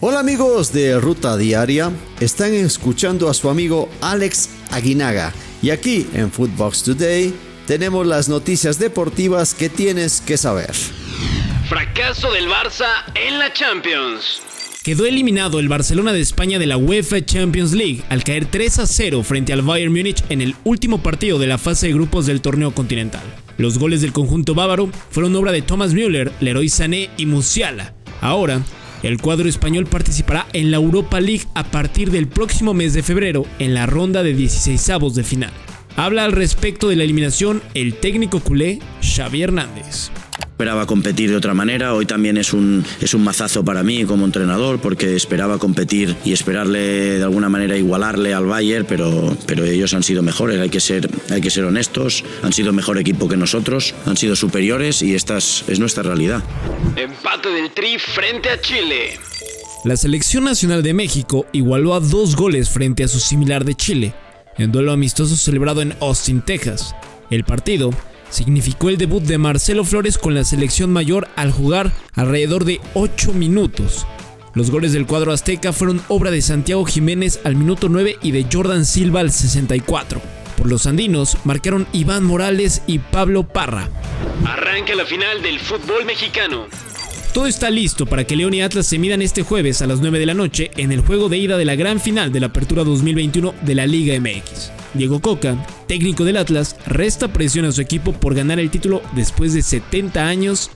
Hola amigos de Ruta Diaria, están escuchando a su amigo Alex Aguinaga y aquí en Footbox Today tenemos las noticias deportivas que tienes que saber. Fracaso del Barça en la Champions. Quedó eliminado el Barcelona de España de la UEFA Champions League al caer 3 a 0 frente al Bayern Múnich en el último partido de la fase de grupos del torneo continental. Los goles del conjunto bávaro fueron obra de Thomas Müller, Leroy Sané y Musiala. Ahora, el cuadro español participará en la Europa League a partir del próximo mes de febrero en la ronda de 16avos de final. Habla al respecto de la eliminación el técnico culé Xavi Hernández esperaba competir de otra manera. Hoy también es un, es un mazazo para mí como entrenador porque esperaba competir y esperarle de alguna manera igualarle al Bayern, pero, pero ellos han sido mejores, hay que, ser, hay que ser honestos, han sido mejor equipo que nosotros, han sido superiores y esta es, es nuestra realidad. Empate del Tri frente a Chile. La selección nacional de México igualó a dos goles frente a su similar de Chile, en duelo amistoso celebrado en Austin, Texas. El partido significó el debut de Marcelo Flores con la selección mayor al jugar alrededor de 8 minutos. Los goles del cuadro azteca fueron obra de Santiago Jiménez al minuto 9 y de Jordan Silva al 64. Por los andinos marcaron Iván Morales y Pablo Parra. Arranca la final del fútbol mexicano. Todo está listo para que León y Atlas se midan este jueves a las 9 de la noche en el juego de ida de la gran final de la Apertura 2021 de la Liga MX. Diego Coca, técnico del Atlas, resta presión a su equipo por ganar el título después de 70 años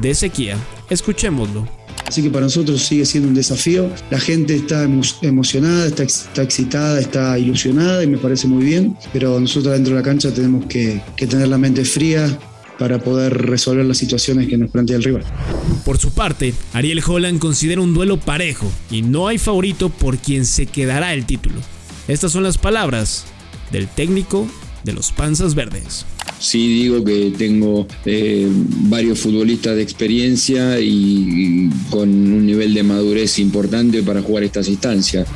de sequía. Escuchémoslo. Así que para nosotros sigue siendo un desafío. La gente está emocionada, está, está, excitada, está ilusionada y me parece muy bien. Pero nosotros dentro de la cancha tenemos que, que tener la mente fría, para poder resolver las situaciones que nos plantea el rival. Por su parte, Ariel Holland considera un duelo parejo y no hay favorito por quien se quedará el título. Estas son las palabras del técnico de los Panzas Verdes. Sí digo que tengo eh, varios futbolistas de experiencia y, con un nivel de madurez importante para jugar estas instancias.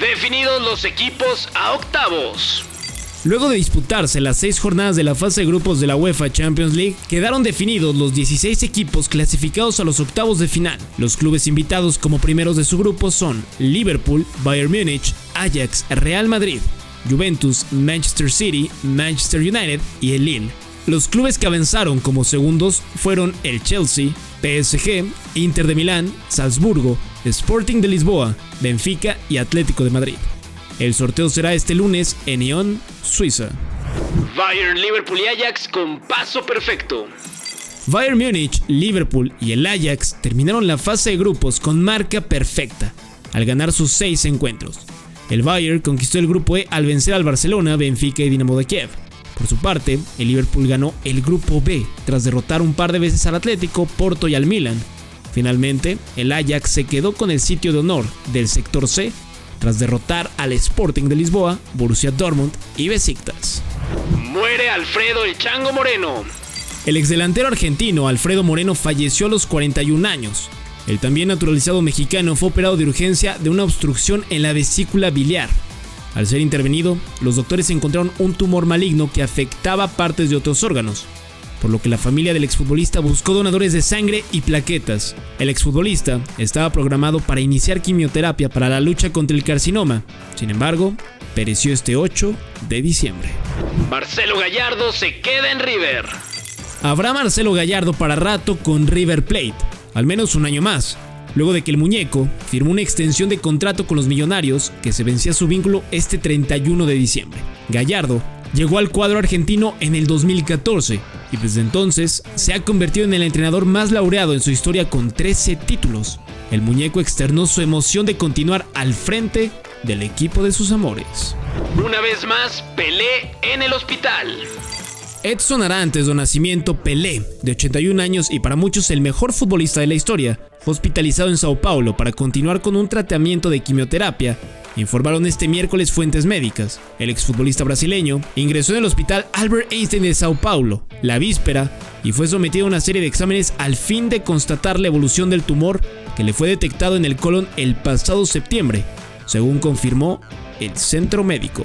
Definidos los equipos a octavos. Luego de disputarse las seis jornadas de la fase de grupos de la UEFA Champions League, quedaron definidos los 16 equipos clasificados a los octavos de final. Los clubes invitados como primeros de su grupo son Liverpool, Bayern Múnich, Ajax, Real Madrid, Juventus, Manchester City, Manchester United y el Lille. Los clubes que avanzaron como segundos fueron el Chelsea, PSG, Inter de Milán, Salzburgo, Sporting de Lisboa, Benfica y Atlético de Madrid. El sorteo será este lunes en Lyon, Suiza. Bayern, Liverpool y Ajax con paso perfecto. Bayern Múnich, Liverpool y el Ajax terminaron la fase de grupos con marca perfecta, al ganar sus seis encuentros. El Bayern conquistó el grupo E al vencer al Barcelona, Benfica y Dinamo de Kiev. Por su parte, el Liverpool ganó el grupo B tras derrotar un par de veces al Atlético, Porto y al Milan. Finalmente, el Ajax se quedó con el sitio de honor del sector C tras derrotar al Sporting de Lisboa, Borussia Dortmund y Besiktas. Muere Alfredo el Chango Moreno. El exdelantero argentino Alfredo Moreno falleció a los 41 años. El también naturalizado mexicano fue operado de urgencia de una obstrucción en la vesícula biliar. Al ser intervenido, los doctores encontraron un tumor maligno que afectaba partes de otros órganos por lo que la familia del exfutbolista buscó donadores de sangre y plaquetas. El exfutbolista estaba programado para iniciar quimioterapia para la lucha contra el carcinoma, sin embargo, pereció este 8 de diciembre. Marcelo Gallardo se queda en River. Habrá Marcelo Gallardo para rato con River Plate, al menos un año más, luego de que el muñeco firmó una extensión de contrato con los millonarios que se vencía su vínculo este 31 de diciembre. Gallardo llegó al cuadro argentino en el 2014 y desde entonces se ha convertido en el entrenador más laureado en su historia con 13 títulos. El muñeco externó su emoción de continuar al frente del equipo de sus amores. Una vez más, Pelé en el hospital. Edson Arantes do Nacimiento Pelé, de 81 años y para muchos el mejor futbolista de la historia, fue hospitalizado en Sao Paulo para continuar con un tratamiento de quimioterapia informaron este miércoles fuentes médicas. El exfutbolista brasileño ingresó en el hospital Albert Einstein de Sao Paulo la víspera y fue sometido a una serie de exámenes al fin de constatar la evolución del tumor que le fue detectado en el colon el pasado septiembre, según confirmó el centro médico.